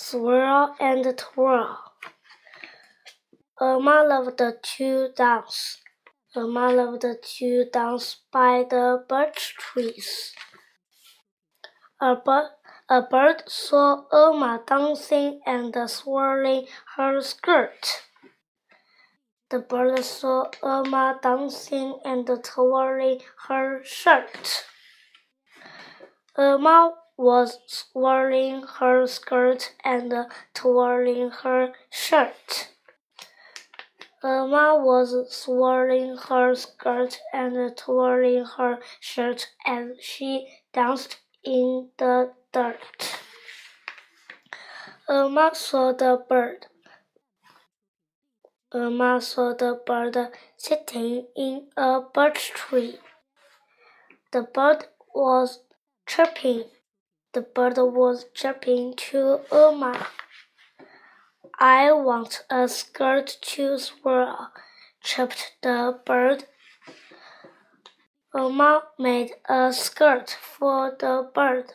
swirl and twirl. Irma loved to dance. Irma loved to dance by the birch trees. A bird, a bird saw Irma dancing and swirling her skirt. The bird saw Irma dancing and twirling her shirt. Irma was swirling her skirt and twirling her shirt. Irma was swirling her skirt and twirling her shirt as she danced in the dirt. Irma saw the bird. Irma saw the bird sitting in a birch tree. The bird was chirping. The bird was jumping to oh Irma. I want a skirt to swirl, chirped the bird. Irma made a skirt for the bird,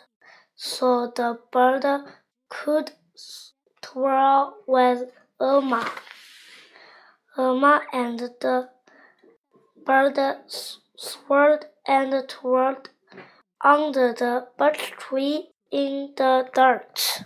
so the bird could twirl with Irma. Irma and the bird swirled and twirled under the birch tree in the dirt.